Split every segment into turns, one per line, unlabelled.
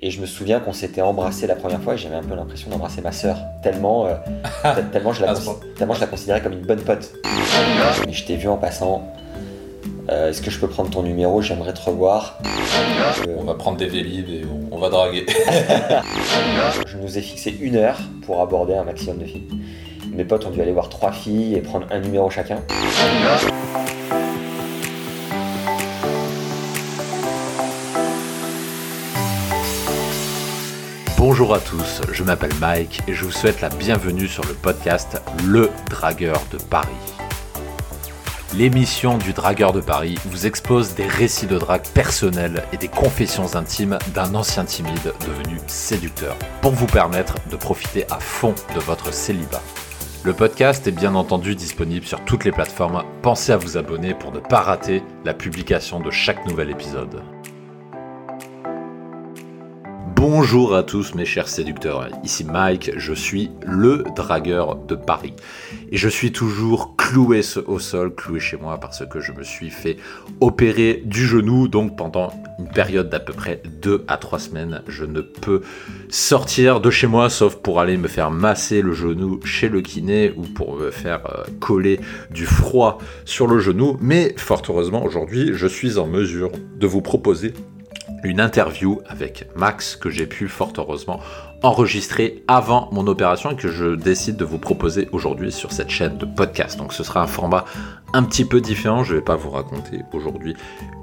Et je me souviens qu'on s'était embrassé la première fois et j'avais un peu l'impression d'embrasser ma sœur, tellement, euh, tellement, je la tellement je la considérais comme une bonne pote. Et je t'ai vu en passant. Euh, est-ce que je peux prendre ton numéro? J'aimerais te revoir.
On va prendre des vélib et on, va draguer.
je nous ai fixé une heure pour aborder un maximum de filles. Mes potes ont dû aller voir trois filles et prendre un numéro chacun.
Bonjour à tous, je m'appelle Mike et je vous souhaite la bienvenue sur le podcast Le Dragueur de Paris. L'émission du Dragueur de Paris vous expose des récits de drague personnels et des confessions intimes d'un ancien timide devenu séducteur pour vous permettre de profiter à fond de votre célibat. Le podcast est bien entendu disponible sur toutes les plateformes. Pensez à vous abonner pour ne pas rater la publication de chaque nouvel épisode. Bonjour à tous mes chers séducteurs, ici Mike, je suis le dragueur de Paris. Et je suis toujours cloué au sol, cloué chez moi parce que je me suis fait opérer du genou. Donc pendant une période d'à peu près 2 à 3 semaines, je ne peux sortir de chez moi sauf pour aller me faire masser le genou chez le kiné ou pour me faire euh, coller du froid sur le genou. Mais fort heureusement aujourd'hui, je suis en mesure de vous proposer une interview avec Max que j'ai pu fort heureusement enregistrer avant mon opération et que je décide de vous proposer aujourd'hui sur cette chaîne de podcast. Donc ce sera un format un petit peu différent. Je ne vais pas vous raconter aujourd'hui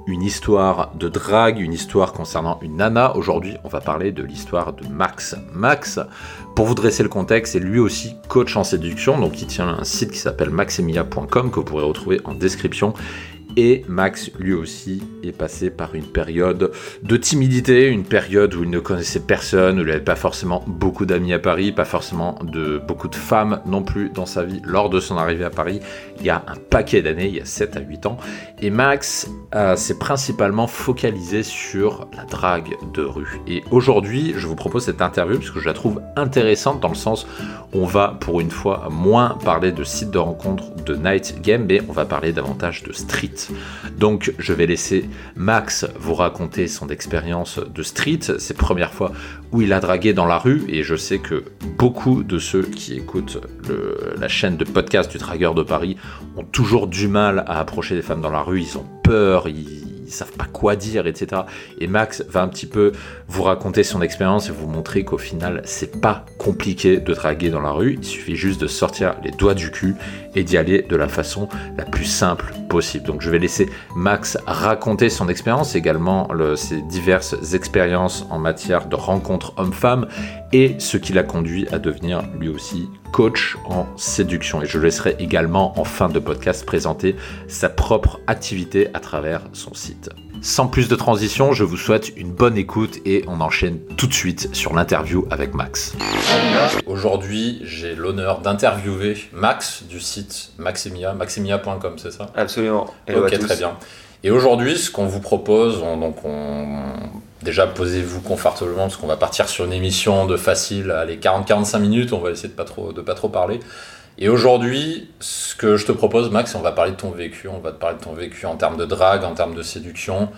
une histoire de drague, une histoire concernant une nana. Aujourd'hui, on va parler de l'histoire de Max. Max, pour vous dresser le contexte, est lui aussi coach en séduction. Donc il tient un site qui s'appelle maximia.com que vous pourrez retrouver en description et Max, lui aussi, est passé par une période de timidité, une période où il ne connaissait personne, où il n'avait pas forcément beaucoup d'amis à Paris, pas forcément de beaucoup de femmes non plus dans sa vie lors de son arrivée à Paris, il y a un paquet d'années, il y a 7 à 8 ans. Et Max euh, s'est principalement focalisé sur la drague de rue. Et aujourd'hui, je vous propose cette interview parce que je la trouve intéressante dans le sens où on va pour une fois moins parler de sites de rencontres de night game, mais on va parler davantage de street. Donc je vais laisser Max vous raconter son expérience de street, ses premières fois où il a dragué dans la rue, et je sais que beaucoup de ceux qui écoutent la chaîne de podcast du Dragueur de Paris ont toujours du mal à approcher des femmes dans la rue, ils ont peur, ils savent pas quoi dire, etc. Et Max va un petit peu vous raconter son expérience et vous montrer qu'au final, c'est pas compliqué de draguer dans la rue. Il suffit juste de sortir les doigts du cul et d'y aller de la façon la plus simple possible. Donc, je vais laisser Max raconter son expérience, également ses diverses expériences en matière de rencontres hommes-femmes et ce qui l'a conduit à devenir lui aussi coach en séduction. Et je laisserai également en fin de podcast présenter sa propre activité à travers son site. Sans plus de transition, je vous souhaite une bonne écoute et on enchaîne tout de suite sur l'interview avec Max. Aujourd'hui, j'ai l'honneur d'interviewer Max du site Maximia, maximia.com, c'est ça?
Absolument.
ok, très bien. Et aujourd'hui, ce qu'on vous propose, donc on, déjà posez-vous confortablement parce qu'on va partir sur une émission de facile, allez 40-45 minutes, on va essayer de pas trop de pas trop parler. Et aujourd'hui, ce que je te propose, Max, on va parler de ton vécu, on va te parler de ton vécu en termes de drague, en termes de séduction,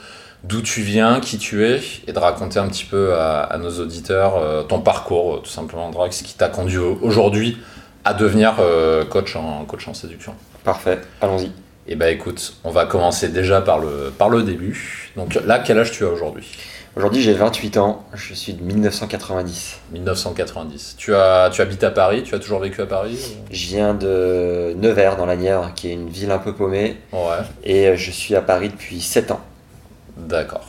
d'où tu viens, qui tu es, et de raconter un petit peu à, nos auditeurs euh, ton parcours, euh, tout simplement en drague, ce qui t'a conduit aujourd'hui à devenir euh, coach, en, coach en séduction.
Parfait, allons-y.
Et eh bah ben, écoute, on va commencer déjà par le, par le début. Donc là, quel âge tu as aujourd'hui?
Aujourd'hui, j'ai 28 ans, je suis de 1990.
1990. Tu, as, tu habites à Paris, tu as toujours vécu à Paris
Je viens de Nevers, dans la Nièvre, qui est une ville un peu paumée.
Ouais.
Et euh, je suis à Paris depuis 7 ans.
D'accord.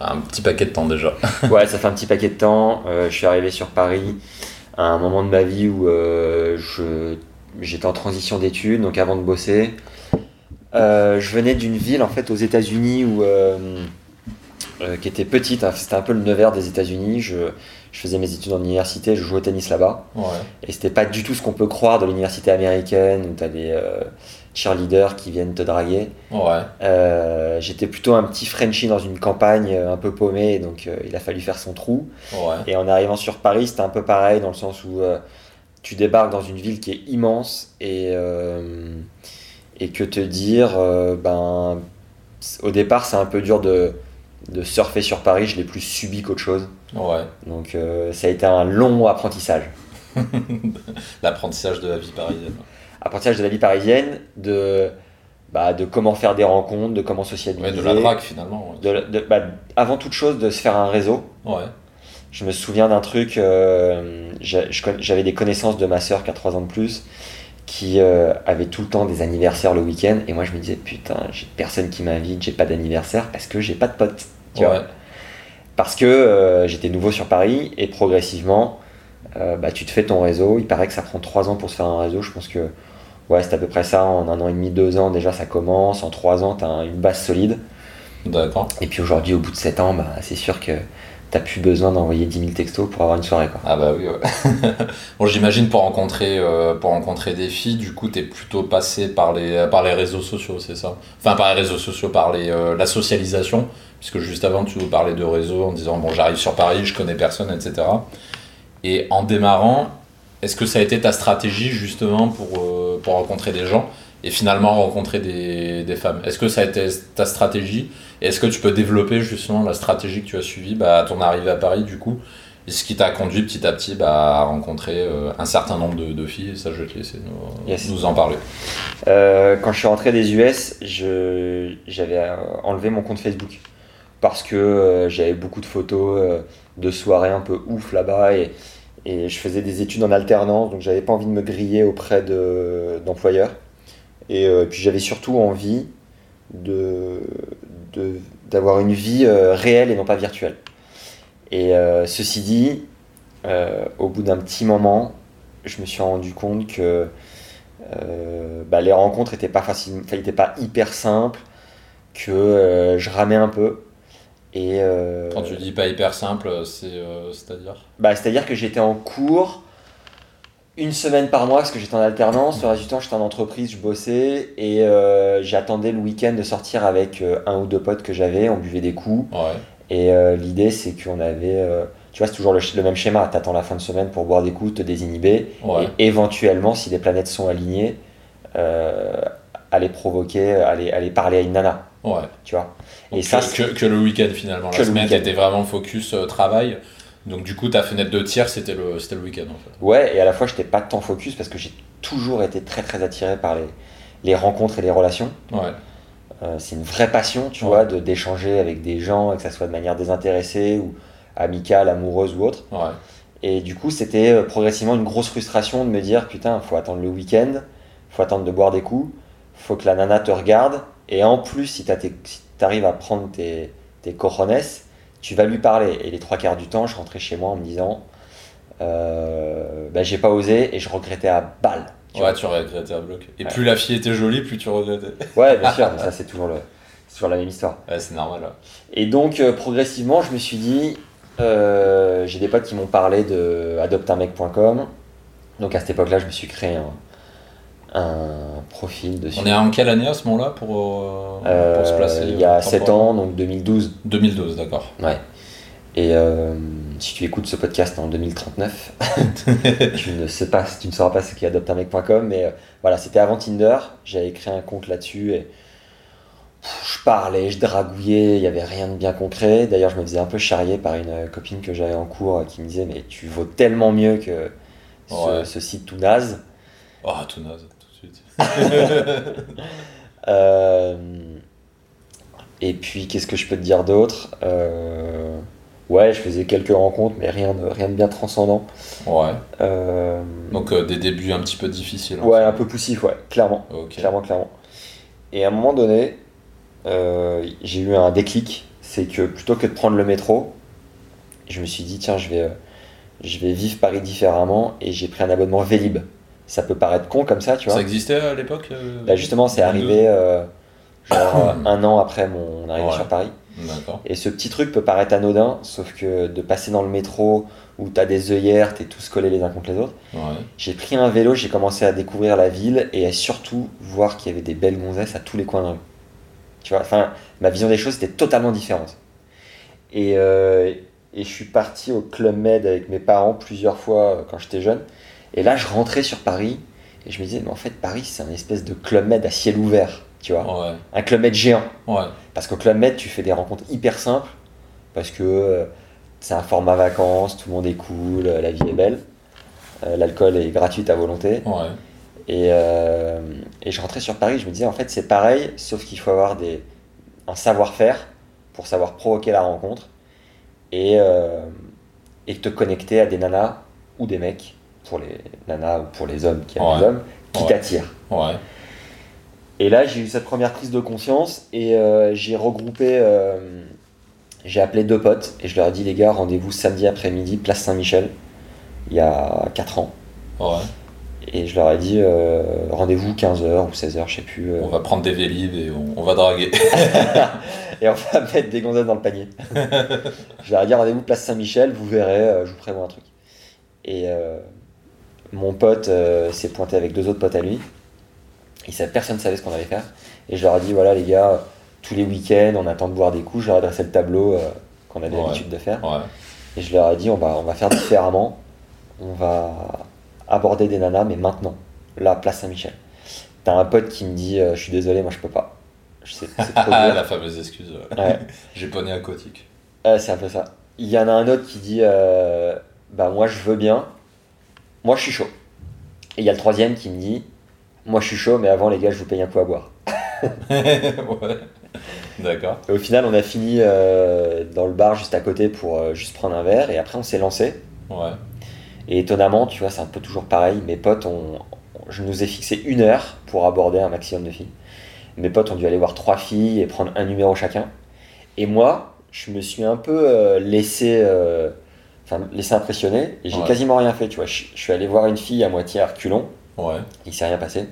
Un petit paquet de temps déjà.
ouais, ça fait un petit paquet de temps. Euh, je suis arrivé sur Paris à un moment de ma vie où euh, j'étais en transition d'études, donc avant de bosser. je venais d'une ville en fait aux États-Unis où euh, qui était petite. Hein. C'était un peu le Nevers des États-Unis. Je, je, faisais mes études en université, je jouais au tennis là-bas.
Ouais.
Et c'était pas du tout ce qu'on peut croire de l'université américaine où tu as des euh, cheerleaders qui viennent te draguer.
Ouais.
Euh, J'étais plutôt un petit Frenchie dans une campagne un peu paumée, donc il a fallu faire son trou.
Ouais.
Et en arrivant sur Paris, c'était un peu pareil dans le sens où tu débarques dans une ville qui est immense et, et que te dire, ben, au départ, c'est un peu dur de de surfer sur Paris, je l'ai plus subi qu'autre chose.
Ouais.
Donc euh, ça a été un long apprentissage.
L'apprentissage de la vie parisienne.
Apprentissage de la vie parisienne, de, bah, de comment faire des rencontres, de comment sociabiliser.
Ouais, de la drague finalement. ouais.
De- de- bah, avant toute chose, de se faire un réseau.
Ouais.
Je me souviens d'un truc, euh, j'avais des connaissances de ma sœur qui a 3 ans de plus, qui euh, avait tout le temps des anniversaires le week-end, et moi je me disais, putain, j'ai personne qui m'invite, j'ai pas d'anniversaire parce que j'ai pas de potes? Tu
Ouais.
vois parce que euh, j'étais nouveau sur Paris, et progressivement, euh, bah, tu te fais ton réseau. Il paraît que ça prend 3 ans pour se faire un réseau. Je pense que ouais, c'est à peu près ça. En un an et demi, deux ans, déjà ça commence. En 3 ans, tu as une base solide.
D'accord.
Et puis aujourd'hui, au bout de 7 ans, bah, c'est sûr que t'as plus besoin d'envoyer 10 000 textos pour avoir une soirée. Quoi.
Ah bah oui, ouais. bon, j'imagine pour rencontrer, euh, pour rencontrer des filles, du coup, t'es plutôt passé par les, par les réseaux sociaux, c'est ça? Enfin, par les réseaux sociaux, par les, la socialisation, puisque juste avant, tu nous parlais de réseau en disant, bon, j'arrive sur Paris, je connais personne, etc. Et en démarrant, est-ce que ça a été ta stratégie, justement, pour, euh, pour rencontrer des gens et finalement rencontrer des, des femmes? Est-ce que ça a été ta stratégie? Et est-ce que tu peux développer, justement, la stratégie que tu as suivie bah, à ton arrivée à Paris, du coup? Et ce qui t'a conduit petit à petit bah, à rencontrer euh, un certain nombre de, de filles, et ça je vais te laisser nous,
Yes.
nous en parler.
Euh, quand je suis rentré des US, j'avais enlevé mon compte Facebook parce que euh, j'avais beaucoup de photos euh, de soirées un peu ouf là-bas et, et je faisais des études en alternance, donc j'avais pas envie de me griller auprès de, d'employeurs. Et euh, puis j'avais surtout envie de, de- d'avoir une vie réelle et non pas virtuelle. Et ceci dit, au bout d'un petit moment, je me suis rendu compte que bah, les rencontres n'étaient pas, pas hyper simples, que je ramais un peu. Et, euh,
Quand tu dis pas hyper simple, c'est, euh, c'est-à-dire
bah, C'est-à-dire que j'étais en cours une semaine par mois parce que j'étais en alternance. Le reste du temps, j'étais en entreprise, je bossais et euh, j'attendais le week-end de sortir avec un ou deux potes que j'avais. On buvait des coups.
Ouais,
Et l'idée, c'est qu'on avait. tu vois, c'est toujours le, même schéma. Tu attends la fin de semaine pour boire des coups, te désinhiber.
ouais.
Et éventuellement, si les planètes sont alignées, aller provoquer, aller, aller parler à une nana.
Ouais.
Tu vois.
Donc
Et ça,
que,
c'est-
que, que le week-end finalement.
Que
La semaine, t'étais vraiment focus euh, travail. Donc du coup, ta fenêtre de tir, c'était le, c'était le week-end en fait.
Ouais, et à la fois, je n'étais pas tant focus parce que j'ai toujours été très très attiré par les, les rencontres et les relations.
Ouais,
Euh, c'est une vraie passion, tu
Ouais.
vois, de d'échanger avec des gens, et que ça soit de manière désintéressée ou amicale, amoureuse ou autre.
ouais.
Et du coup, c'était euh, progressivement une grosse frustration de me dire putain, faut attendre le week-end, faut attendre de boire des coups, faut que la nana te regarde, et en plus, si tu si arrives à prendre tes, tes cojones, tu vas lui parler. Et les trois quarts du temps, je rentrais chez moi en me disant euh, bah, j'ai pas osé et je regrettais à balle. tu
Ouais, tu regrettais à bloc. Et
Ouais.
plus la fille était jolie, plus tu regrettais.
Ouais, bien sûr, mais ça, c'est toujours, le, toujours la même histoire.
Ouais, c'est normal. ouais.
Et donc, euh, progressivement, je me suis dit, euh, j'ai des potes qui m'ont parlé de adoptunmec.com. Donc, à cette époque-là, je me suis créé un, un profil dessus.
On est en quelle année à ce moment-là pour, euh, pour se
Euh,
placer
il y a
euh,
7
temporairement
ans, donc 2012.
2012, d'accord.
Ouais. Et euh, si tu écoutes ce podcast en 2039, tu ne sais pas, tu ne sauras pas ce qu'est mais euh, voilà, c'était avant Tinder. J'avais créé un compte là-dessus et pff, je parlais, je dragouillais, il n'y avait rien de bien concret. D'ailleurs, je me faisais un peu charrier par une euh, copine que j'avais en cours euh, qui me disait Mais tu vaux tellement mieux que ce,
Ouais.
ce site tout naze.
Oh, tout naze, tout de suite.
Euh, et puis, qu'est-ce que je peux te dire d'autre? Euh, Ouais, je faisais quelques rencontres, mais rien de, rien de bien transcendant.
ouais.
Euh,
Donc euh, des débuts un petit peu difficiles. hein.
ouais, un peu poussif, ouais, clairement.
Ok.
Clairement, clairement. Et à un moment donné, euh, j'ai eu un déclic. C'est que plutôt que de prendre le métro, je me suis dit, tiens, je vais, je vais vivre Paris différemment et j'ai pris un abonnement Vélib. Ça peut paraître con comme ça, tu vois.
Ça existait à l'époque euh,
Bah, justement, c'est
22?
arrivé euh, genre euh, un an après mon arrivée
Ouais.
sur Paris. Et ce petit truc peut paraître anodin, sauf que de passer dans le métro où t'as des œillères, t'es tous collés les uns contre les autres.
Ouais.
J'ai pris un vélo, j'ai commencé à découvrir la ville et à surtout voir qu'il y avait des belles gonzesses à tous les coins de rue. Tu vois, enfin, ma vision des choses était totalement différente. Et, euh, et je suis parti au Club Med avec mes parents plusieurs fois quand j'étais jeune. Et là, je rentrais sur Paris et je me disais, mais en fait, Paris, c'est un espèce de Club Med à ciel ouvert, tu vois.
Ouais.
Un Club Med géant.
Ouais.
Parce qu'au Club Med, tu fais des rencontres hyper simples, parce que c'est un format vacances, tout le monde est cool, la vie est belle. Euh, L'alcool est gratuit à volonté.
Ouais.
Et, euh, et je rentrais sur Paris, je me disais en fait c'est pareil, sauf qu'il faut avoir des, un savoir-faire pour savoir provoquer la rencontre et, euh, et te connecter à des nanas ou des mecs, pour les nanas ou pour les hommes qui aiment
Ouais.
les hommes, qui
Ouais.
t'attirent.
Ouais.
Et là, j'ai eu cette première prise de conscience et euh, j'ai regroupé, euh, j'ai appelé deux potes et je leur ai dit, les gars, rendez-vous samedi après-midi, place Saint-Michel, il y a 4 ans.
Ouais.
Et je leur ai dit, euh, rendez-vous 15h ou 16h, je sais plus.
On va prendre des vélib et on, on va draguer.
et on va mettre des gonzesses dans le panier. je leur ai dit, rendez-vous place Saint-Michel, vous verrez, je vous prévois un truc. Et mon pote euh, s'est pointé avec deux autres potes à lui. Il savait, personne ne savait ce qu'on allait faire. Et je leur ai dit, voilà les gars, tous les week-ends, on attend de boire des coups. Je leur ai dressé le tableau euh, qu'on avait
Ouais.
l'habitude de faire.
Ouais.
Et je leur ai dit, on va, on va faire différemment. On va aborder des nanas, mais maintenant. Là, place Saint-Michel. T'as un pote qui me dit, euh, je suis désolé, moi je peux pas. C'est
la fameuse excuse. ouais. J'ai poney aquatique.
C'est un peu ça. Il y en a un autre qui dit Bah, moi je veux bien, moi je suis chaud. Et il y a le troisième qui me dit Moi je suis chaud, mais avant les gars, je vous paye un coup à boire.
ouais. D'accord.
Et au final, on a fini euh, dans le bar juste à côté pour euh, juste prendre un verre, et après on s'est lancé.
Ouais.
Et étonnamment, tu vois, c'est un peu toujours pareil. Mes potes, on, je nous ai fixé une heure pour aborder un maximum de filles. Mes potes ont dû aller voir trois filles et prendre un numéro chacun. Et moi, je me suis un peu euh, laissé, enfin, laissé impressionner et j'ai
Ouais.
quasiment rien fait. Tu vois, je, je suis allé voir une fille à moitié à reculons.
Ouais.
Il s'est rien passé,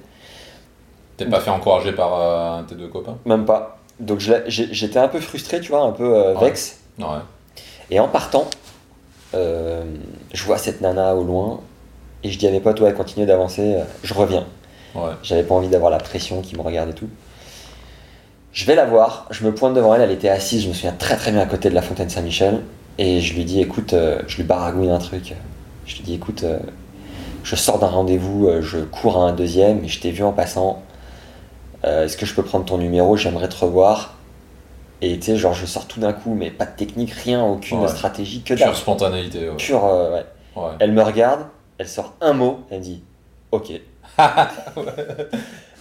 T'es pas fait encourager par euh, tes deux copains?
Même pas. Donc j'étais un peu frustré, tu vois, un peu euh,
Ouais.
vex.
Ouais.
Et en partant, euh, je vois cette nana au loin et je dis à mes potes, ouais, continuez d'avancer, euh, je reviens.
Ouais.
J'avais pas envie d'avoir la pression qui me regarde et tout. Je vais la voir, je me pointe devant elle, elle était assise, je me souviens très très bien à côté de la fontaine Saint-Michel. Et je lui dis, écoute, euh, je lui baragouine un truc. Je lui dis, écoute, euh, je sors d'un rendez-vous, euh, je cours à un deuxième et je t'ai vu en passant. Euh, Est-ce que je peux prendre ton numéro? J'aimerais te revoir. Et tu sais, genre, je sors tout d'un coup, mais pas de technique, rien, aucune
Ouais.
stratégie, que.
Pure spontanéité. Ouais.
Pure, euh, ouais.
Ouais.
Elle me regarde, elle sort un mot, elle dit, ok.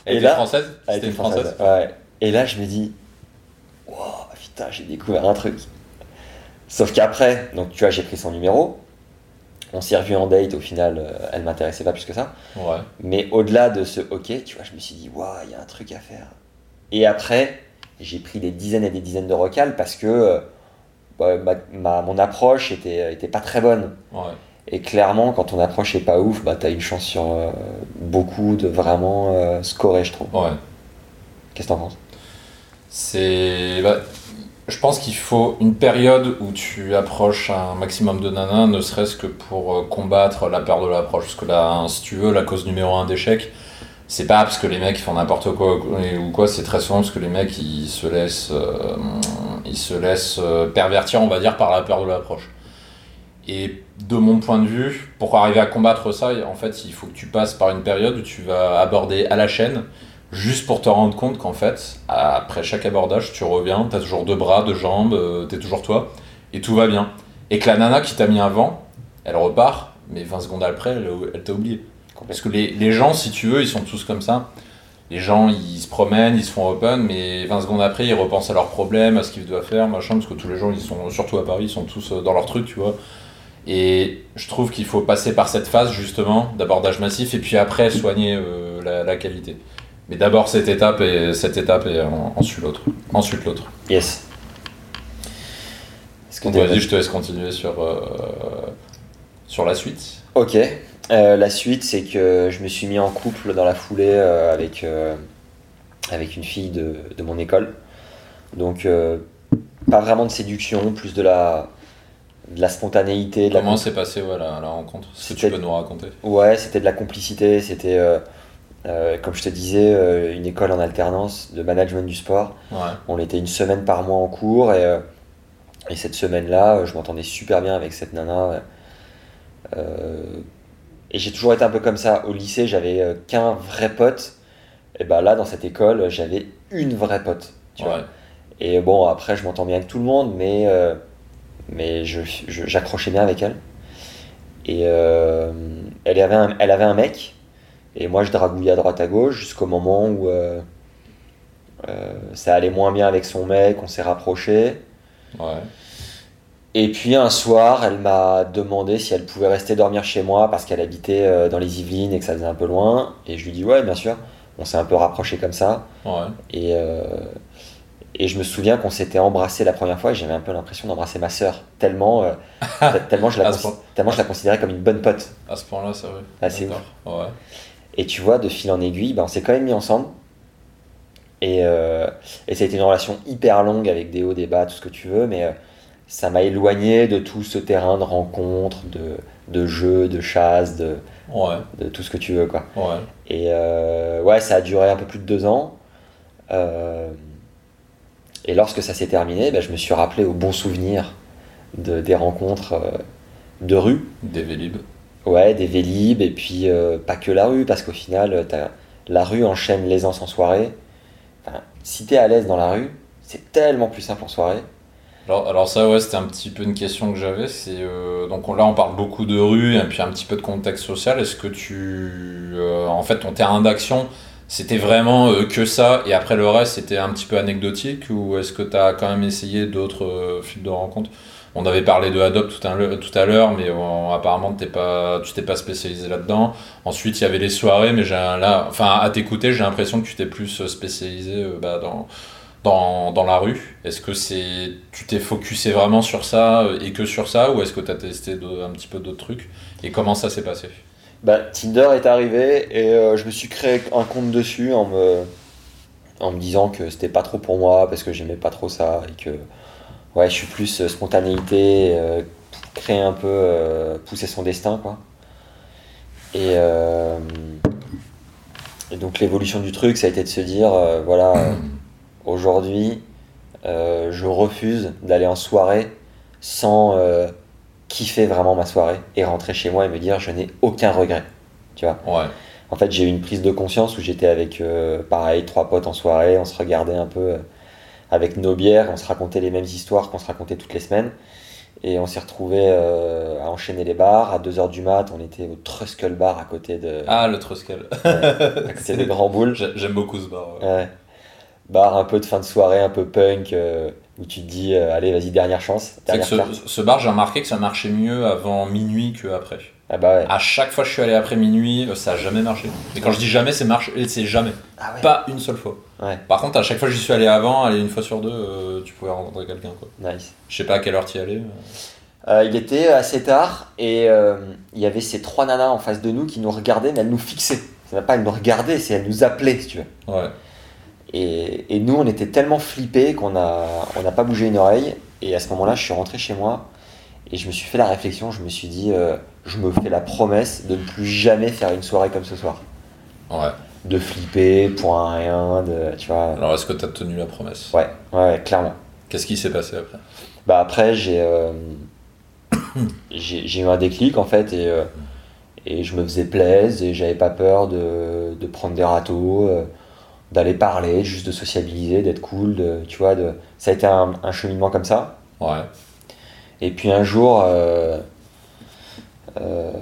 Elle
Et
était
là-
française?
Elle était
une française
Ouais. Et là, je me dis, wow, putain, j'ai découvert un truc. Sauf qu'après, donc tu vois, j'ai pris son numéro. On s'est revu en date, au final, euh, elle m'intéressait pas plus que ça.
Ouais.
Mais au-delà de ce ok, tu vois, je me suis dit, waouh, il y a un truc à faire. Et après, j'ai pris des dizaines et des dizaines de recals parce que euh, bah, ma, ma- mon approche était, était pas très bonne.
Ouais.
Et clairement, quand ton approche est pas ouf, bah, t'as une chance sur euh, beaucoup de vraiment euh, scorer, je trouve.
Ouais.
Qu'est-ce que t'en penses?
C'est. bah, je pense qu'il faut une période où tu approches un maximum de nanas, ne serait-ce que pour euh, combattre la peur de l'approche. Parce que là, si tu veux, la cause numéro un d'échec, c'est pas parce que les mecs font n'importe quoi ou quoi, c'est très souvent parce que les mecs ils se laissent, euh, se laissent euh, pervertir, on va dire, par la peur de l'approche. Et de mon point de vue, pour arriver à combattre ça, en fait, il faut que tu passes par une période où tu vas aborder à la chaîne, juste pour te rendre compte qu'en fait, après chaque abordage, tu reviens, tu as toujours deux bras, deux jambes, euh, t'es toujours toi, et tout va bien. Et que la nana qui t'a mis avant, elle repart, mais 20 secondes après, elle, elle t'a oublié. Parce que les, les gens, si tu veux, ils sont tous comme ça. Les gens, ils se promènent, ils se font open, mais 20 secondes après, ils repensent à leurs problèmes, à ce qu'ils doivent faire, machin, parce que tous les gens, ils sont, surtout à Paris, ils sont tous euh, dans leur truc, tu vois. Et je trouve qu'il faut passer par cette phase, justement, d'abordage massif, et puis après, soigner euh, la, la qualité. Mais d'abord cette étape, et cette étape, et en- ensuite l'autre. Ensuite l'autre.
Yes. Est-ce que
Donc vas-y, je te laisse continuer sur, euh, sur la suite.
Ok. Euh, la suite, c'est que je me suis mis en couple dans la foulée euh, avec, avec une fille de, de mon école. Donc, pas vraiment de séduction, plus de la, de la spontanéité. De la
Comment s'est passé voilà, la rencontre Si tu
C'était-
peux nous raconter.
Ouais, c'était de la complicité, c'était, euh, comme je te disais, euh, une école en alternance de management du sport.
Ouais.
On était une semaine par mois en cours et, euh, et cette semaine-là, je m'entendais super bien avec cette nana. Et j'ai toujours été un peu comme ça. Au lycée, j'avais qu'un vrai pote. Et bah là, dans cette école, j'avais une vraie pote. Tu vois.
Ouais.
Et bon, après, je m'entends bien avec tout le monde, mais, mais je- je- j'accrochais bien avec elle. Et elle, avait un, elle avait un mec, et moi je dragouillais à droite à gauche jusqu'au moment où euh, euh, ça allait moins bien avec son mec, on s'est rapprochés.
Ouais.
Et puis un soir, elle m'a demandé si elle pouvait rester dormir chez moi parce qu'elle habitait euh, dans les Yvelines et que ça faisait un peu loin. Et je lui dis ouais, bien sûr. On s'est un peu rapprochés comme ça.
Ouais.
Et, et je me souviens qu'on s'était embrassé la première fois et j'avais un peu l'impression d'embrasser ma sœur. Tellement, euh, tellement, je la tellement je la considérais comme une bonne pote.
À ce point-là, c'est vrai.
Ah, c'est
D'accord. Ouais.
Et tu vois, de fil en aiguille, ben, on s'est quand même mis ensemble. Et, euh, et ça a été une relation hyper longue avec des hauts, des bas, tout ce que tu veux, mais euh, ça m'a éloigné de tout ce terrain de rencontres, de, de jeux, de chasse, de,
Ouais.
de tout ce que tu veux. Quoi.
Ouais.
Et euh, ouais, ça a duré un peu plus de deux ans. Euh, et lorsque ça s'est terminé, ben, je me suis rappelé au bon souvenir de, des rencontres de rue.
Des Vélib.
Ouais, des Vélib, et puis euh, pas que la rue, parce qu'au final, euh, t'as- la rue enchaîne l'aisance en soirée. Enfin, si t'es à l'aise dans la rue, c'est tellement plus simple en soirée.
Alors, ça, ouais, c'était un petit peu une question que j'avais. C'est euh, donc on- là, on parle beaucoup de rue et puis un petit peu de contexte social. Est-ce que tu, en fait, ton terrain d'action, c'était vraiment que ça et après le reste, c'était un petit peu anecdotique ou est-ce que tu as quand même essayé d'autres fils de rencontres? On avait parlé de Adobe tout à l'heure, mais euh, apparemment tu t'es pas spécialisé là-dedans. Ensuite, il y avait les soirées, mais j'ai là, enfin, à t'écouter, j'ai l'impression que tu t'es plus spécialisé euh, bah, dans dans, dans la rue. Est-ce que c'est tu t'es focusé vraiment sur ça euh, et que sur ça ou est-ce que tu as testé de- un petit peu d'autres trucs? Et comment ça s'est passé?
Bah, Tinder est arrivé et euh, je me suis créé un compte dessus en me, en me disant que c'était pas trop pour moi parce que j'aimais pas trop ça et que ouais, je suis plus euh, spontanéité, euh, créer un peu, euh, pousser son destin quoi. Et, euh, et donc l'évolution du truc, ça a été de se dire voilà, aujourd'hui, je refuse d'aller en soirée sans kiffer vraiment ma soirée et rentrer chez moi et me dire je n'ai aucun regret. Tu vois
Ouais,
En fait, j'ai eu une prise de conscience où j'étais avec, euh, pareil, trois potes en soirée, on se regardait un peu avec nos bières, on se racontait les mêmes histoires qu'on se racontait toutes les semaines. Et on s'est retrouvés euh, à enchaîner les bars. À 2h du mat, on était au Truskull Bar à côté de,
Ah, le Truskel.
à côté de Grand Boule.
J'ai- J'aime beaucoup ce bar. ouais.
Ouais. Bar un peu de fin de soirée, un peu punk, euh, où tu te dis, euh, allez, vas-y, dernière chance,
C'est que
dernière
ce, ce bar, j'ai remarqué que ça marchait mieux avant minuit qu'après.
Ah bah ouais.
À chaque fois que je suis allé après minuit, euh, ça a jamais marché. Et quand je dis jamais, c'est marche, c'est jamais.
Ah ouais.
Pas une seule fois.
Ouais.
Par contre, à chaque fois que j'y suis allé avant, allez, une fois sur deux, euh, tu pouvais rencontrer quelqu'un. quoi.
Nice.
Je sais pas à quelle heure t'y allais. mais-
Euh, il était assez tard et euh, il y avait ces trois nanas en face de nous qui nous regardaient, mais elles nous fixaient. Même pas elles nous regardaient, c'est elles nous appelaient, si tu veux.
Ouais.
Et, et nous, on était tellement flippés qu'on a, on n'a pas bougé une oreille. Et à ce moment-là, je suis rentré chez moi et je me suis fait la réflexion. Je me suis dit, euh, je me fais la promesse de ne plus jamais faire une soirée comme ce soir.
Ouais.
De flipper pour un rien, de, tu vois.
Alors, est-ce que t'as tenu la promesse?
Ouais, ouais, clairement.
Qu'est-ce qui s'est passé après?
Bah après, j'ai euh, j'ai j'ai eu un déclic en fait et, euh, et je me faisais plaisir et j'avais pas peur de, de prendre des râteaux, d'aller parler, juste de sociabiliser, d'être cool, de, tu vois. De... Ça a été un, un cheminement comme ça.
Ouais.
Et puis un jour, euh, euh,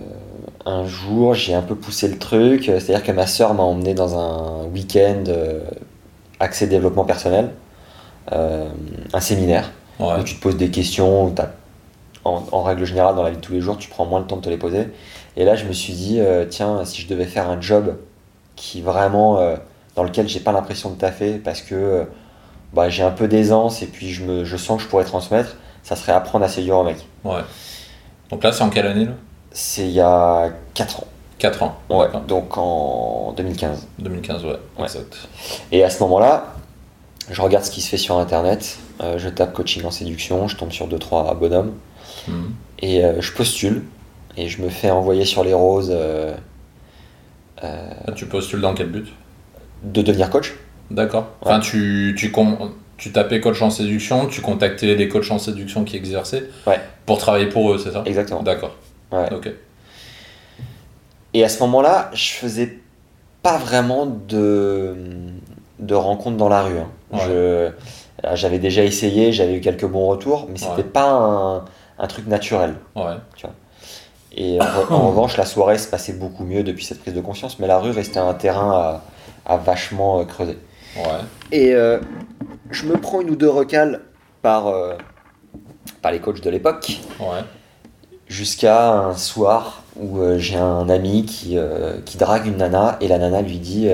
un jour, j'ai un peu poussé le truc. C'est-à-dire que ma sœur m'a emmené dans un week-end euh, axé développement personnel, un séminaire
Ouais.
où tu te poses des questions, où en, en règle générale dans la vie de tous les jours, tu prends moins le temps de te les poser. Et là, je me suis dit, tiens, si je devais faire un job qui vraiment, dans lequel j'ai pas l'impression de taffer parce que bah, j'ai un peu d'aisance et puis je, me, je sens que je pourrais transmettre, ça serait apprendre à séduire au mec.
Ouais. Donc là, c'est en quelle année là?
C'est il y a 4 ans,
4 ans.
ouais, donc en 2015.
2015, ouais.
Ouais.
Exact.
Et à ce moment-là, je regarde ce qui se fait sur internet, euh, je tape coaching en séduction, je tombe sur 2-3 bonhommes.
Mhm.
Et euh, je postule et je me fais envoyer sur les roses euh,
Ah, Tu postules dans quel but?
de devenir coach.
D'accord. Enfin, tu, tu, tu tapais coach en séduction, tu contactais les coachs en séduction qui exerçaient
Ouais.
pour travailler pour eux, c'est ça?
Exactement.
D'accord.
Ouais.
Ok.
Et à ce moment-là, je faisais pas vraiment de, de rencontres dans la rue. hein.
Ouais.
Je, Alors, J'avais déjà essayé, j'avais eu quelques bons retours, mais c'était pas un, un truc naturel. Et en, re- en revanche, la soirée se passait beaucoup mieux depuis cette prise de conscience, mais la rue restait un terrain à, à vachement euh, creuser. Et euh, je me prends une ou deux recales par, euh, par les coachs de l'époque,
Ouais.
jusqu'à un soir où euh, j'ai un ami qui, euh, qui drague une nana, et la nana lui dit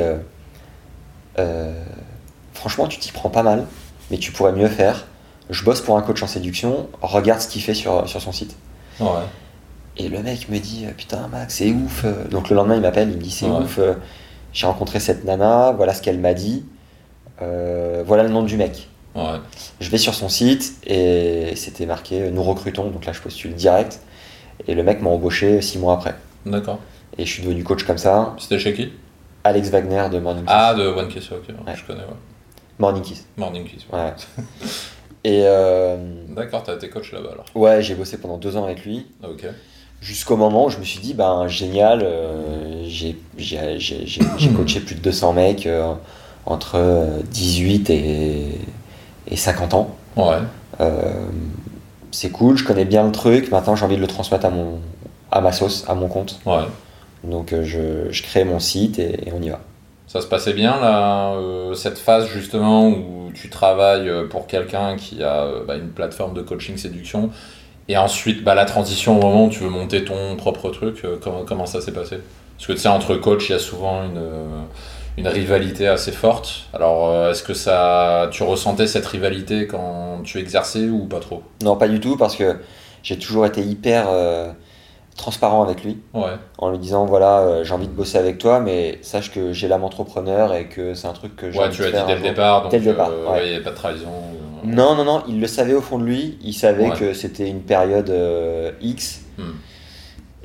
Franchement, tu t'y prends pas mal, mais tu pourrais mieux faire. Je bosse pour un coach en séduction, regarde ce qu'il fait sur, sur son site.
Ouais.
Et le mec me dit Putain, Max, c'est ouf. Donc le lendemain, il m'appelle, il me dit C'est
Ouais.
ouf. J'ai rencontré cette nana, voilà ce qu'elle m'a dit, euh, voilà le nom du mec.
Ouais.
Je vais sur son site et c'était marqué euh, Nous recrutons, donc là je postule direct. Et le mec m'a embauché six mois après.
D'accord.
Et je suis devenu coach comme ça.
C'était chez qui?
Alex Wagner de Morning Kiss.
Ah, de One Kiss, ok. ouais. Je connais, ouais.
Morning Kiss.
Morning Kiss. ouais.
Ouais. et euh,
D'accord, t'as été coach là-bas alors.
ouais, j'ai bossé pendant deux ans avec lui.
Ok.
Jusqu'au moment où je me suis dit, ben génial, euh, j'ai coaché plus de 200 mecs euh, entre euh, 18 et, et 50 ans.
Ouais.
Euh, c'est cool, je connais bien le truc, maintenant j'ai envie de le transmettre à, mon, à ma sauce, à mon compte.
Ouais.
Donc euh, je, je crée mon site et, et on y va.
Ça se passait bien là, euh, cette phase justement où tu travailles euh, pour quelqu'un qui a euh, bah, une plateforme de coaching séduction et ensuite bah, la transition au moment où tu veux monter ton propre truc, euh, comment, comment ça s'est passé? Parce que tu sais, entre coachs, il y a souvent une, euh, une rivalité assez forte. Alors euh, est-ce que ça, tu ressentais cette rivalité quand tu exerçais ou pas trop?
Non, pas du tout, parce que j'ai toujours été hyper euh, transparent avec lui,
Ouais,
en lui disant voilà, euh, j'ai envie de bosser avec toi, mais sache que j'ai l'âme entrepreneur et que c'est un truc que j'ai
ouais
envie
tu l'as dit dès le départ, donc
Dès le départ,
euh,
ouais.
il n'y avait pas de trahison.
Non, non, non, il le savait au fond de lui, il savait
Ouais.
que c'était une période X.
Hmm.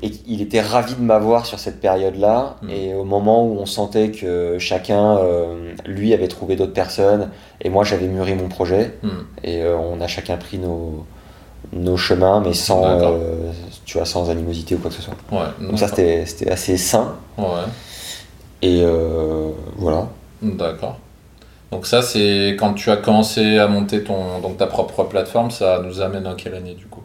Et il était ravi de m'avoir sur cette période-là.
Hmm.
Et au moment où on sentait que chacun, euh, lui, avait trouvé d'autres personnes, et moi, j'avais mûri mon projet,
Hmm.
et euh, on a chacun pris nos, nos chemins, mais sans, euh, tu vois, sans animosité ou quoi que ce soit.
Ouais,
Donc ça, c'était c'était assez sain.
Ouais.
Et voilà.
D'accord. Donc ça, c'est quand tu as commencé à monter ton, donc ta propre plateforme, ça nous amène à quelle année du coup?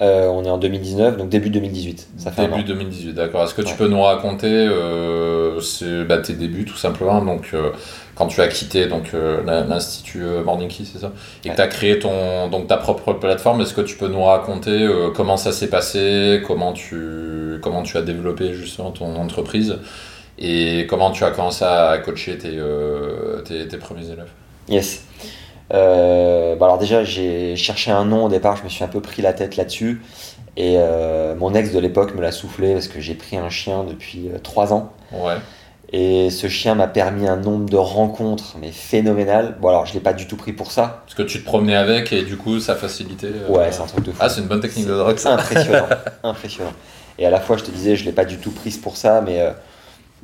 Euh, on est en 2019, donc début 2018. Ça fait
Début
an.
2018, d'accord. Est-ce que tu peux nous raconter euh, bah, tes débuts tout simplement? Donc euh, quand tu as quitté donc l'institut Morning Key, c'est ça? Et que tu as créé ton donc ta propre plateforme, est-ce que tu peux nous raconter comment ça s'est passé, comment tu comment tu as développé justement ton entreprise? Et comment tu as commencé à coacher tes, tes, tes premiers élèves?
Yes. Euh, bah alors déjà, j'ai cherché un nom au départ, je me suis un peu pris la tête là-dessus. Et euh, mon ex de l'époque me l'a soufflé parce que j'ai pris un chien depuis euh, trois ans.
Ouais.
Et ce chien m'a permis un nombre de rencontres, mais phénoménal. Bon alors, je l'ai pas du tout pris pour ça.
Parce que tu te promenais avec et du coup ça facilitait. euh,
Ouais, c'est un truc de fou.
Ah, c'est une bonne technique de drogue
C'est
ça.
impressionnant, impressionnant. Et à la fois, je te disais, je l'ai pas du tout prise pour ça, mais euh,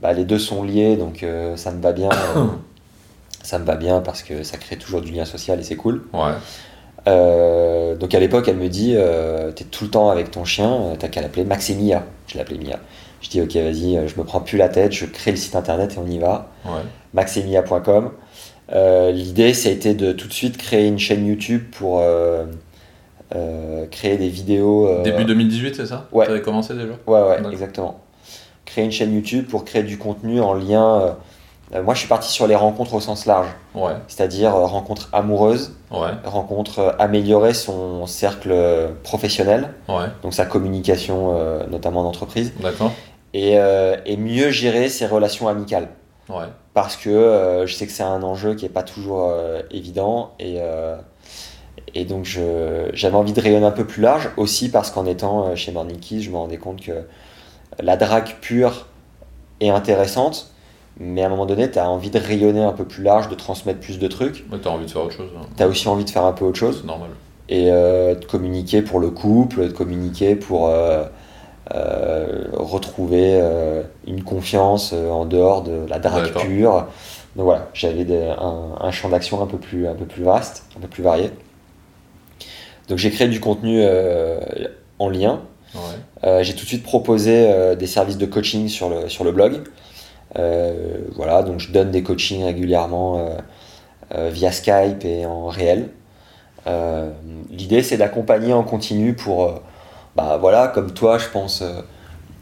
bah, les deux sont liés, donc euh, ça me va bien. ça me va bien parce que ça crée toujours du lien social et c'est cool.
Ouais.
Euh, donc à l'époque, elle me dit euh, T'es tout le temps avec ton chien, euh, t'as qu'à l'appeler Max et Mia. Je l'appelais Mia. Je dis Ok, vas-y, euh, je me prends plus la tête, je crée le site internet et on y va.
Ouais.
maxemia.com. Euh, L'idée, ça a été de tout de suite créer une chaîne YouTube pour créer des vidéos.
Début 2018, c'est ça?
Ouais.
T'avais commencé déjà?
Ouais, ouais, exactement. Créer une chaîne YouTube pour créer du contenu en lien. Euh, moi, je suis parti sur les rencontres au sens large,
Ouais.
c'est-à-dire euh, rencontres amoureuses,
Ouais.
rencontres euh, améliorer son cercle euh, professionnel,
Ouais.
donc sa communication, euh, notamment en entreprise,
D'accord.
et, et mieux gérer ses relations amicales. Parce que je sais que c'est un enjeu qui n'est pas toujours évident et, et donc j'avais envie de rayonner un peu plus large aussi parce qu'en étant chez Morning Kiss je me rendais compte que la drague pure est intéressante mais à un moment donné tu as envie de rayonner un peu plus large de transmettre plus de trucs
Mais t'as envie de faire autre chose. hein.
tu as aussi envie de faire un peu autre chose
C'est normal.
et euh, de communiquer pour le couple, de communiquer pour euh, euh, retrouver une confiance en dehors de la drague pure. Donc voilà, j'avais un, un champ d'action un peu plus un peu plus vaste, un peu plus varié. Donc j'ai créé du contenu en lien.
Ouais.
J'ai tout de suite proposé des services de coaching sur le, sur le blog. Euh, voilà, donc je donne des coachings régulièrement euh, euh, via Skype et en réel. L'idée, c'est d'accompagner en continu pour, bah, voilà, comme toi, je pense,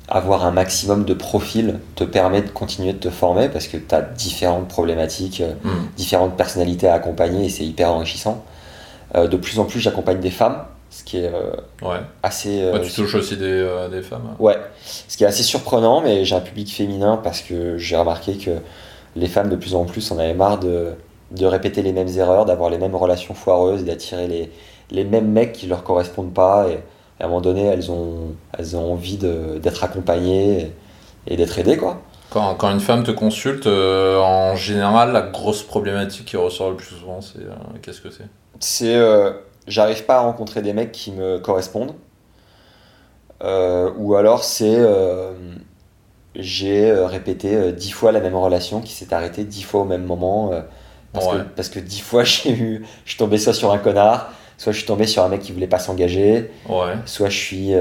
avoir un maximum de profils te permet de continuer de te former parce que tu as différentes problématiques,
Hmm.
différentes personnalités à accompagner et c'est hyper enrichissant. De plus en plus, j'accompagne des femmes, ce qui est euh,
Ouais.
assez. euh,
Ouais, tu touches aussi des, euh, des femmes.
Ouais, ce qui est assez surprenant, mais j'ai un public féminin parce que j'ai remarqué que les femmes de plus en plus en avaient marre de, de répéter les mêmes erreurs, d'avoir les mêmes relations foireuses et d'attirer les, les mêmes mecs qui leur correspondent pas. Et, à un moment donné, elles ont, elles ont envie d'être accompagnées et, et d'être aidées, quoi.
Quand, quand une femme te consulte, euh, en général, la grosse problématique qui ressort le plus souvent, c'est euh, qu'est-ce que c'est?
C'est. euh, J'arrive pas à rencontrer des mecs qui me correspondent. Euh, ou alors c'est. euh, j'ai euh, répété dix fois la même relation qui s'est arrêtée dix fois au même moment. parce, que, parce que dix fois j'ai eu. Je suis tombé soit sur un connard, soit je suis tombé sur un mec qui voulait pas s'engager,
Ouais.
soit je suis.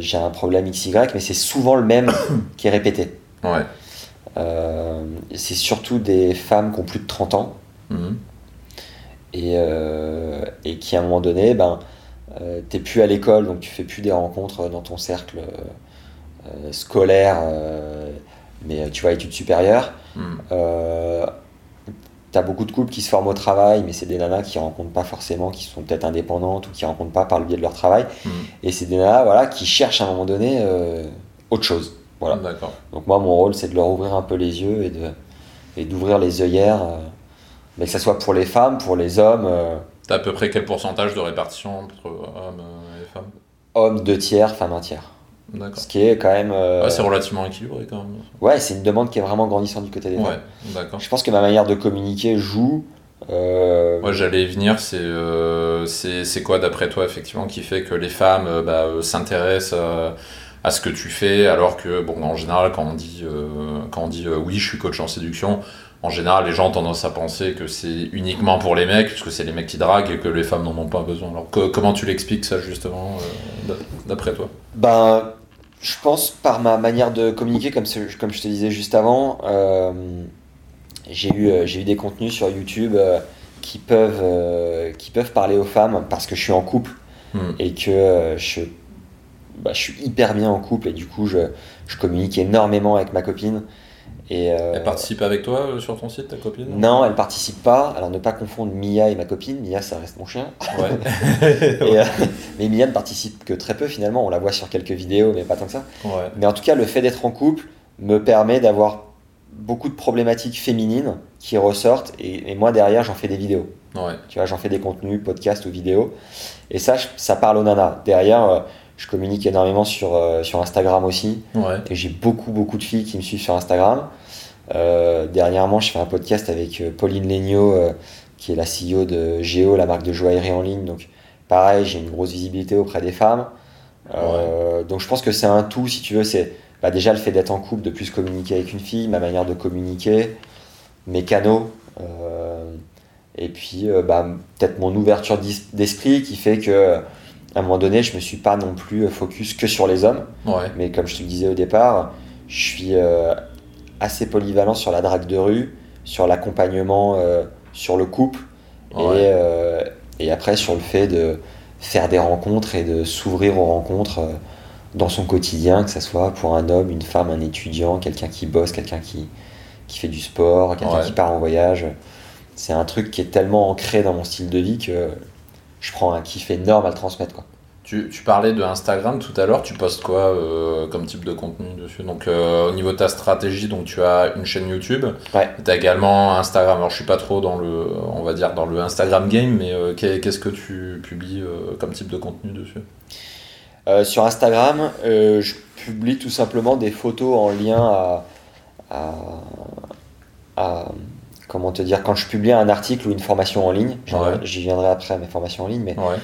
j'ai un problème XY, mais c'est souvent le même qui est répété.
Ouais.
C'est surtout des femmes qui ont plus de 30 ans
Mhm.
Et, euh, et qui à un moment donné, ben, euh, t'es plus à l'école, donc tu fais plus des rencontres dans ton cercle euh, scolaire, mais tu vois, études supérieures. Euh, T'as beaucoup de couples qui se forment au travail, mais c'est des nanas qui rencontrent pas forcément, qui sont peut-être indépendantes ou qui rencontrent pas par le biais de leur travail.
Mhm.
Et c'est des nanas voilà, qui cherchent à un moment donné euh, autre chose. Voilà. Donc moi, mon rôle, c'est de leur ouvrir un peu les yeux et d'ouvrir les œillères, euh, mais que ça soit pour les femmes, pour les hommes. euh,
T'as à peu près quel pourcentage de répartition entre hommes et femmes?
hommes deux tiers, femmes un tiers.
D'accord.
Ce qui est quand même. euh,
Ouais, c'est relativement équilibré quand même.
ouais, c'est une demande qui est vraiment grandissante du côté des
Ouais,
femmes.
d'accord.
Je pense que ma manière de communiquer joue. euh,
Moi, j'allais y venir, c'est euh, c'est c'est quoi d'après toi, effectivement, qui fait que les femmes euh, bah, euh, s'intéressent euh, à ce que tu fais, alors que, bon, en général, quand on dit, euh, quand on dit euh, oui, je suis coach en séduction, en général, les gens ont tendance à penser que c'est uniquement pour les mecs, puisque c'est les mecs qui draguent et que les femmes n'en ont pas besoin. Alors, co- comment tu l'expliques ça, justement, euh, d'a- d'après toi?
Ben, je pense par ma manière de communiquer, comme, ce- comme je te disais juste avant, euh, j'ai eu, euh, j'ai eu des contenus sur YouTube euh, qui, peuvent, qui peuvent parler aux femmes parce que je suis en couple
Hmm.
et que je, bah, je suis hyper bien en couple et du coup je, je communique énormément avec ma copine. Et, euh,
Elle participe avec toi euh, sur ton site, ta copine?
Non, elle participe pas. Alors ne pas confondre Mia et ma copine. Mia, ça reste mon chien.
Ouais.
Et, euh, mais Mia ne participe que très peu finalement. On la voit sur quelques vidéos, mais pas tant que ça.
ouais.
Mais en tout cas, le fait d'être en couple me permet d'avoir beaucoup de problématiques féminines qui ressortent et, et moi derrière j'en fais des vidéos.
Ouais.
Tu vois, j'en fais des contenus, podcasts ou vidéos. Et ça, je- ça parle aux nanas. Derrière, je communique énormément sur, euh, sur Instagram aussi.
Ouais.
Et j'ai beaucoup, beaucoup de filles qui me suivent sur Instagram. Euh, dernièrement, je fais un podcast avec euh, Pauline Legnaud, qui est la CEO de Géo, la marque de joaillerie en ligne. Donc, pareil, j'ai une grosse visibilité auprès des femmes. Euh, Donc, je pense que c'est un tout, si tu veux. C'est bah, déjà le fait d'être en couple, de plus communiquer avec une fille, ma manière de communiquer, mes canaux. euh, et puis, euh, bah, peut-être mon ouverture d'esprit qui fait que, à un moment donné, je me suis pas non plus focus que sur les hommes.
Ouais.
Mais comme je te le disais au départ, je suis euh, assez polyvalent sur la drague de rue, sur l'accompagnement, euh, sur le couple,
Ouais.
et, euh, et après sur le fait de faire des rencontres et de s'ouvrir aux rencontres euh, dans son quotidien, que ce soit pour un homme, une femme, un étudiant, quelqu'un qui bosse, quelqu'un qui, qui fait du sport, quelqu'un
Ouais.
qui part en voyage. C'est un truc qui est tellement ancré dans mon style de vie que je prends un kiff énorme à le transmettre. Quoi.
Tu, tu parlais de Instagram tout à l'heure, tu postes quoi euh, comme type de contenu dessus? Donc euh, au niveau de ta stratégie, donc tu as une chaîne YouTube,
Ouais.
tu as également Instagram. Alors je suis pas trop dans le, on va dire dans le Instagram game, mais euh, qu'est- qu'est-ce que tu publies comme type de contenu dessus?
Sur Instagram, je publie tout simplement des photos en lien à, à, à- comment te dire quand je publie un article ou une formation en ligne.
Ouais.
J'y viendrai après mes formations en ligne, mais
Ouais,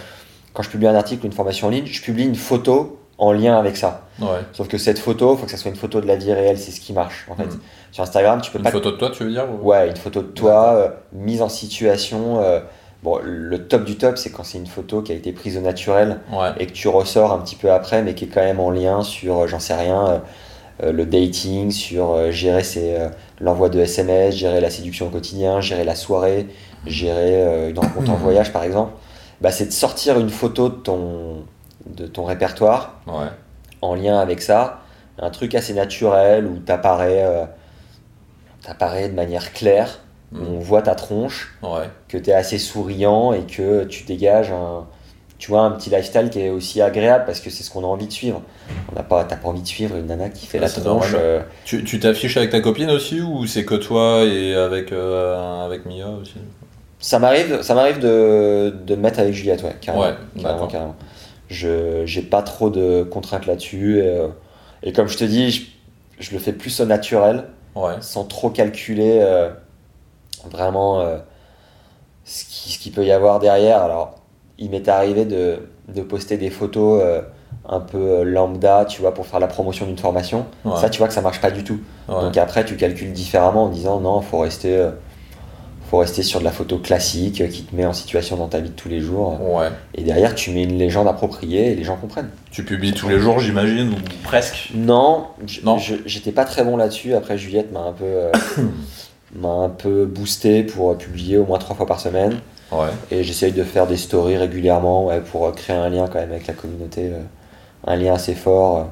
quand je publie un article ou une formation en ligne, je publie une photo en lien avec ça.
ouais.
Sauf que cette photo, il faut que ça soit une photo de la vie réelle, c'est ce qui marche en fait.
Mm.
Sur Instagram, tu peux
Une
pas
photo de toi, tu veux dire ou-
Ouais, une photo de toi, euh, mise en situation. euh, bon, le top du top, c'est quand c'est une photo qui a été prise au naturel et que tu ressors un petit peu après, mais qui est quand même en lien sur, euh, j'en sais rien, euh, le dating, sur euh, gérer ses, euh, l'envoi de SMS, gérer la séduction au quotidien, gérer la soirée, gérer euh, une rencontre en voyage par exemple, bah, c'est de sortir une photo de ton, de ton répertoire
Ouais.
en lien avec ça, un truc assez naturel où t'apparais euh, t'apparais de manière claire, où
Mm.
on voit ta tronche,
Ouais.
que tu es assez souriant et que tu dégages un, tu vois, un petit lifestyle qui est aussi agréable parce que c'est ce qu'on a envie de suivre. On n'a pas, t'as pas envie de suivre une nana qui fait
Ouais,
la tronche. euh,
Tu tu t'affiches avec ta copine aussi ou c'est que toi et avec, euh, avec Mia aussi?
Ça m'arrive, ça m'arrive de, de me mettre avec Juliette, ouais, carrément.
Ouais,
carrément, carrément. Je, j'ai pas trop de contraintes là-dessus. Et, euh, et comme je te dis, je, je le fais plus au naturel.
Ouais.
sans trop calculer euh, vraiment ce qui, ce qu'il peut y avoir derrière. Alors, il m'est arrivé de, de poster des photos euh, un peu euh, lambda, tu vois, pour faire la promotion d'une formation.
Ouais.
Ça, tu vois que ça marche pas du tout.
Ouais.
Donc après, tu calcules différemment en disant non, faut rester, euh, faut rester sur de la photo classique qui te met en situation dans ta vie de tous les jours.
Ouais.
Et derrière, tu mets une légende appropriée et les gens comprennent.
Tu publies tous les jours, j'imagine, ou presque
Non,
Non.
j'étais pas très bon là-dessus. Après, Juliette m'a un peu, euh, m'a un peu boosté pour publier au moins trois fois par semaine.
Ouais.
Et j'essaye de faire des stories régulièrement ouais, pour euh, créer un lien quand même avec la communauté, euh, un lien assez fort. euh,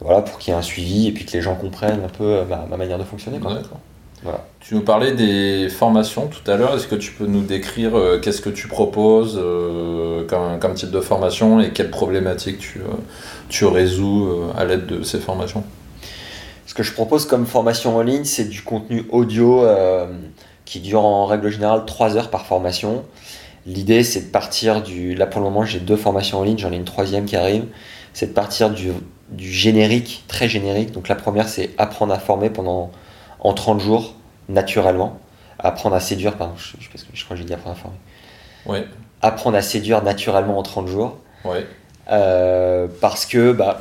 voilà, pour qu'il y ait un suivi et puis que les gens comprennent un peu ma, ma manière de fonctionner. Quoi.
D'accord.
Voilà.
Tu nous parlais des formations tout à l'heure. Est-ce que tu peux nous décrire euh, qu'est-ce que tu proposes euh, comme, comme type de formation et quelles problématiques tu, euh, tu résous à l'aide de ces formations?
Ce que je propose comme formation en ligne, c'est du contenu audio qui dure en règle générale 3 heures par formation. L'idée, c'est de partir du. Là, pour le moment, j'ai deux formations en ligne, j'en ai une troisième qui arrive. C'est de partir du, du générique, très générique. Donc, la première, c'est apprendre à former pendant en 30 jours, naturellement. Apprendre à séduire, pardon, je, crois que j'ai dit apprendre à former.
Oui.
Apprendre à séduire naturellement en 30 jours.
Ouais.
Euh, parce que bah,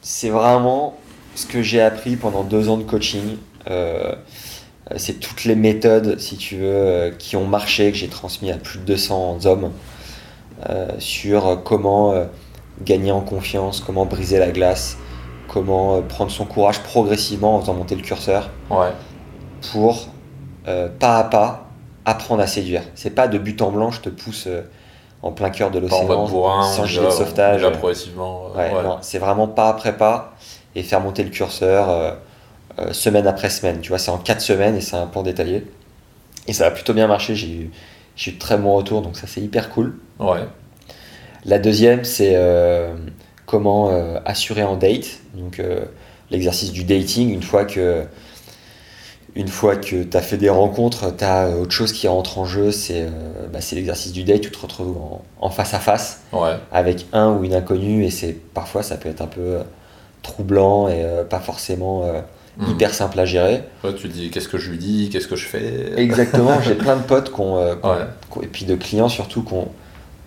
c'est vraiment ce que j'ai appris pendant deux ans de coaching. Euh, c'est toutes les méthodes, si tu veux, euh, qui ont marché, que j'ai transmis à plus de 200 hommes euh, sur comment euh, gagner en confiance, comment briser la glace, comment euh, prendre son courage progressivement en faisant monter le curseur
Ouais.
pour euh, pas à pas apprendre à séduire. C'est pas de but en blanc, je te pousse euh, en plein cœur de l'océan sans gilet de sauvetage.
progressivement. euh,
Ouais,
ouais.
non, c'est vraiment pas après pas et faire monter le curseur euh, semaine après semaine. Tu vois, c'est en 4 semaines et c'est un plan détaillé. Et ça a plutôt bien marché, j'ai eu, j'ai eu de très bons retours, donc ça c'est hyper cool.
Ouais.
La deuxième, c'est euh, comment euh, assurer en date. Donc l'exercice du dating, une fois que une fois que tu as fait des rencontres, tu as autre chose qui rentre en jeu, c'est euh, bah, c'est l'exercice du date, tu te retrouves en- en face à face
Ouais.
avec un ou une inconnue et c'est parfois ça peut être un peu euh, troublant et euh, pas forcément
Mhm.
hyper simple à gérer.
Ouais, tu te dis qu'est-ce que je lui dis, qu'est-ce que je fais?
Exactement, j'ai plein de potes euh,
Ouais.
ont- et puis de clients surtout qui ont,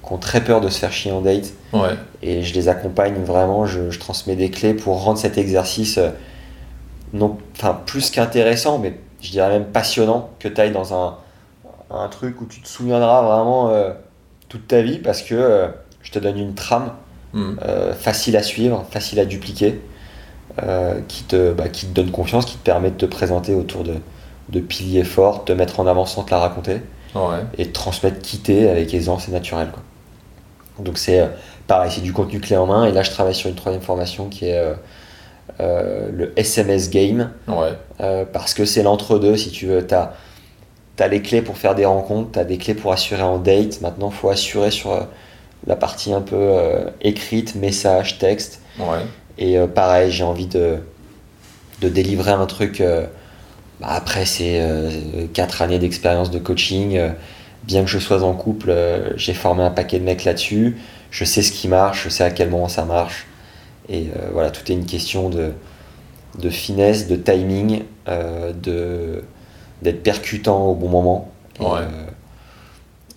qui ont très peur de se faire chier en date
Ouais.
et je les accompagne vraiment, je, je transmets des clés pour rendre cet exercice euh, non, enfin plus qu'intéressant, mais je dirais même passionnant, que tu ailles dans un, un truc où tu te souviendras vraiment euh, toute ta vie parce que euh, je te donne une trame euh, facile à suivre, facile à dupliquer, euh, qui, te, bah, qui te donne confiance, qui te permet de te présenter autour de, de piliers forts, te mettre en avant sans te la raconter,
Ouais.
et de transmettre quitter avec aisance et naturel. Quoi. Donc c'est euh, pareil, c'est du contenu clé en main, et là je travaille sur une troisième formation qui est euh, le SMS Game,
Ouais.
parce que c'est l'entre-deux, si tu veux. Tu as, les clés pour faire des rencontres, tu as des clés pour assurer en date. Maintenant, il faut assurer sur la partie un peu écrite, message, texte.
Ouais.
Et euh, pareil, j'ai envie de, de délivrer un truc. euh, bah, après ces euh, quatre années d'expérience de coaching, bien que je sois en couple, j'ai formé un paquet de mecs là-dessus. Je sais ce qui marche, je sais à quel moment ça marche. Et voilà, tout est une question de, de finesse, de timing, de d'être percutant au bon moment. Et,
Ouais.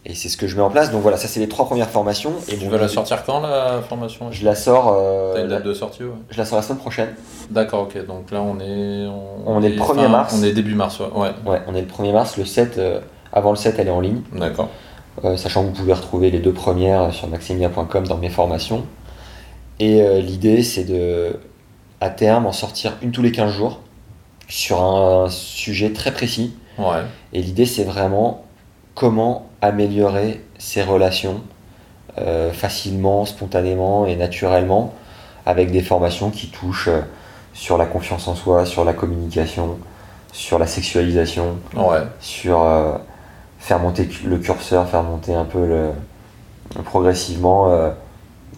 Euh, et c'est ce que je mets en place. Donc voilà, ça c'est les trois premières formations. Et
Tu
bon,
vas la sortir quand la formation
Je la sors. euh,
T'as une
la-
date de sortie ouais.
je la sors la semaine prochaine.
D'accord, ok. Donc là, on est.
On est le 1er
fin-
mars.
On est début mars, ouais. ouais.
Ouais, on est le 1er mars, le 7, euh, avant le 7, elle est en ligne,
D'accord.
Euh, sachant que vous pouvez retrouver les deux premières sur maximia.com dans mes formations. Et euh, l'idée, c'est de à terme en sortir une tous les 15 jours sur un sujet très précis.
Ouais.
Et l'idée, c'est vraiment comment améliorer ses relations euh, facilement, spontanément et naturellement avec des formations qui touchent euh, sur la confiance en soi, sur la communication, sur la sexualisation,
Ouais.
sur euh, faire monter le curseur, faire monter un peu le, progressivement,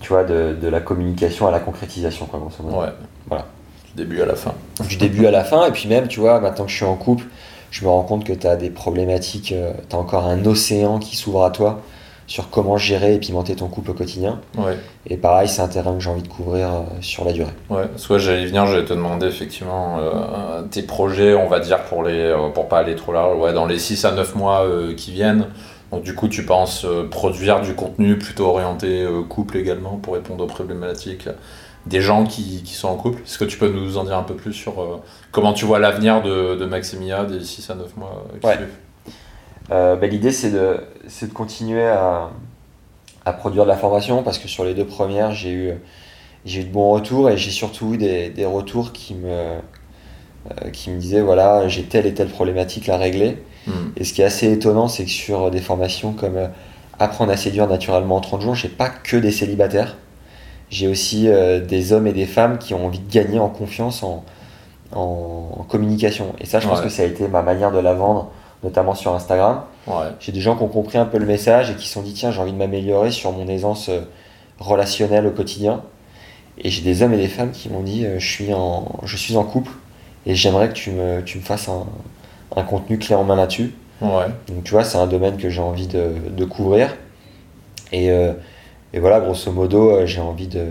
tu vois, de, de la communication à la concrétisation, quoi, grosso modo.
Ouais.
Voilà.
Du début à la fin.
Du début à la fin, et puis même, tu vois, maintenant que je suis en couple, je me rends compte que tu as des problématiques, tu as encore un océan qui s'ouvre à toi sur comment gérer et pimenter ton couple au quotidien.
Ouais.
Et pareil, c'est un terrain que j'ai envie de couvrir euh, sur la durée.
Ouais, soit j'allais y venir, j'allais te demander effectivement euh, tes projets, on va dire pour les euh, pour pas aller trop large, ouais, dans les 6 à 9 mois euh, qui viennent. Donc du coup, tu penses euh, produire du contenu plutôt orienté euh, couple également pour répondre aux problématiques des gens qui, qui sont en couple. Est-ce que tu peux nous en dire un peu plus sur euh, comment tu vois l'avenir de, de Maximia des 6 à 9 mois euh, qui
Ouais.
suivent
Euh, bah, L'idée, c'est de, c'est de continuer à, à produire de la formation parce que sur les deux premières, j'ai eu, j'ai eu de bons retours et j'ai surtout eu des, des retours qui me, euh, qui me disaient voilà, j'ai telle et telle problématique à régler.
Hmm.
Et ce qui est assez étonnant, c'est que sur des formations comme Apprendre à séduire naturellement en 30 jours, j'ai pas que des célibataires. J'ai aussi euh, des hommes et des femmes qui ont envie de gagner en confiance, en, en, en communication. Et ça, je pense
Ouais.
que ça a été ma manière de la vendre, notamment sur Instagram.
Ouais.
J'ai des gens qui ont compris un peu le message et qui se sont dit tiens, j'ai envie de m'améliorer sur mon aisance euh, relationnelle au quotidien. Et j'ai des hommes et des femmes qui m'ont dit euh, je, suis en, je suis en couple et j'aimerais que tu me, tu me fasses un, un contenu clé en main là-dessus.
Ouais.
Donc tu vois, c'est un domaine que j'ai envie de, de couvrir. Et, euh, et voilà, grosso modo, euh, j'ai envie de,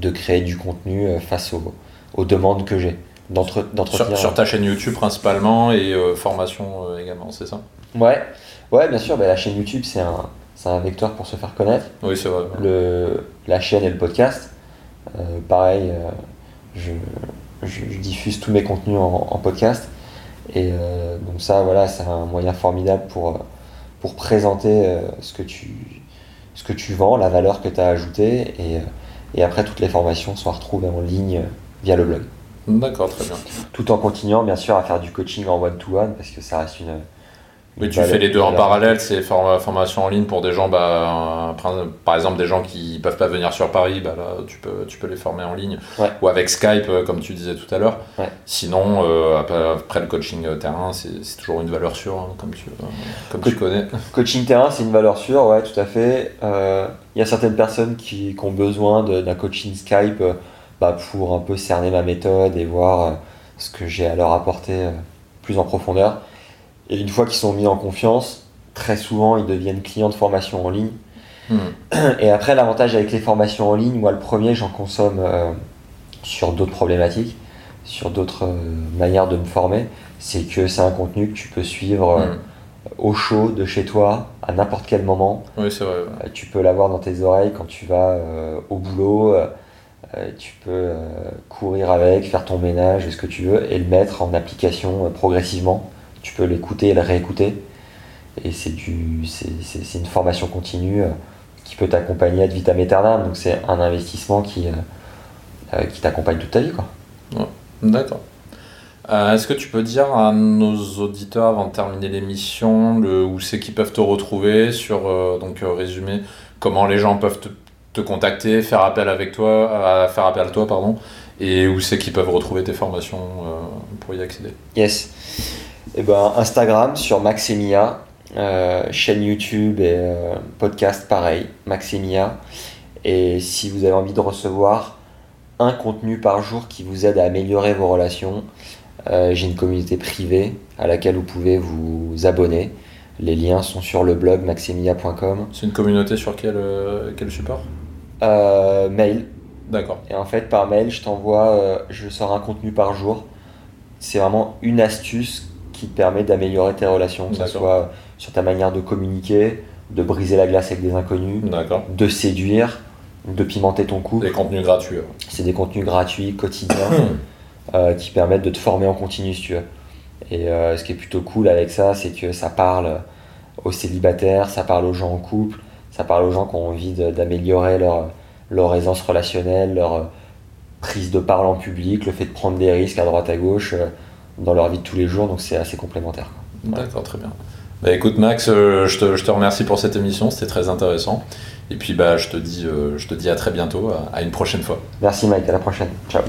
de créer du contenu euh, face aux, aux demandes que j'ai. D'entre-
Sur,
d'entretenir-
sur ta chaîne YouTube principalement et euh, formation euh, également, c'est ça?
Ouais, ouais, bien sûr, bah, la chaîne YouTube, c'est un, c'est un vecteur pour se faire connaître.
Oui, c'est vrai.
Le, la chaîne et le podcast, euh, pareil, euh, je, je- je diffuse tous mes contenus en, en podcast. Et euh, donc ça, voilà, c'est un moyen formidable pour, euh, pour présenter euh, ce, que tu, ce que tu vends, la valeur que tu as ajoutée. Et, euh, et après, toutes les formations sont retrouvées en ligne euh, via le blog.
D'accord, très bien.
Tout en continuant, bien sûr, à faire du coaching en one-to-one, parce que ça reste une...
Oui,
une
tu fais les deux en parallèle, c'est for- formation en ligne pour des gens, bah, par- exemple des gens qui peuvent pas venir sur Paris, bah là tu peux, tu peux les former en ligne
Ouais.
ou avec Skype euh, comme tu disais tout à l'heure.
Ouais.
Sinon, euh, après, le coaching euh, terrain, c'est toujours une valeur sûre, hein, comme, tu, euh, comme tu connais.
Coaching terrain, c'est une valeur sûre, ouais, tout à fait. Euh, Il y a certaines personnes qui, qui ont besoin d'un coaching Skype bah, pour un peu cerner ma méthode et voir ce que j'ai à leur apporter plus en profondeur. Et une fois qu'ils sont mis en confiance, très souvent ils deviennent clients de formation en ligne.
Hmm.
Et après, l'avantage avec les formations en ligne, moi le premier, j'en consomme euh, sur d'autres problématiques, sur d'autres euh, manières de me former, c'est que c'est un contenu que tu peux suivre euh,
Hmm.
au chaud de chez toi à n'importe quel moment.
Oui, c'est vrai. ouais.
Tu peux l'avoir dans tes oreilles quand tu vas au boulot. tu peux courir avec, faire ton ménage, ce que tu veux, et le mettre en application progressivement. Tu peux l'écouter et le réécouter. Et c'est une formation continue euh, qui peut t'accompagner ad vitam aeternam. Donc c'est un investissement qui, euh, euh, qui t'accompagne toute ta vie. Quoi.
D'accord. Euh, Est-ce que tu peux dire à nos auditeurs avant de terminer l'émission où c'est qu'ils peuvent te retrouver sur euh, donc résumé comment les gens peuvent te, te contacter, faire appel avec toi, à faire appel à toi pardon, et où c'est qu'ils peuvent retrouver tes formations pour y accéder?
Yes. Et ben Instagram sur Maximia, euh, chaîne YouTube et euh, podcast pareil, Maximia. Et si vous avez envie de recevoir un contenu par jour qui vous aide à améliorer vos relations, euh, j'ai une communauté privée à laquelle vous pouvez vous abonner. Les liens sont sur le blog maximia.com.
C'est une communauté sur quel, euh, quel support?
Euh, mail,
D'accord.
Et en fait, par mail, je t'envoie, je sors un contenu par jour. C'est vraiment une astuce qui te permet d'améliorer tes relations, que ce soit sur ta manière de communiquer, de briser la glace avec des inconnus, de séduire, de pimenter ton couple.
Des contenus gratuits.
C'est des contenus gratuits, quotidiens, euh, qui permettent de te former en continu, si tu veux. Et euh, ce qui est plutôt cool avec ça, c'est que ça parle aux célibataires, ça parle aux gens en couple, ça parle aux gens qui ont envie d'améliorer leur, leur aisance relationnelle, leur, prise de parole en public, le fait de prendre des risques à droite à gauche euh, dans leur vie de tous les jours, donc c'est assez complémentaire.
D'accord, très bien. Bah, écoute Max, euh, je, te, je, te, remercie pour cette émission, c'était très intéressant. Et puis bah, je, te dis, euh, je te dis à très bientôt, à, à une prochaine fois.
Merci Mike, à la prochaine. Ciao.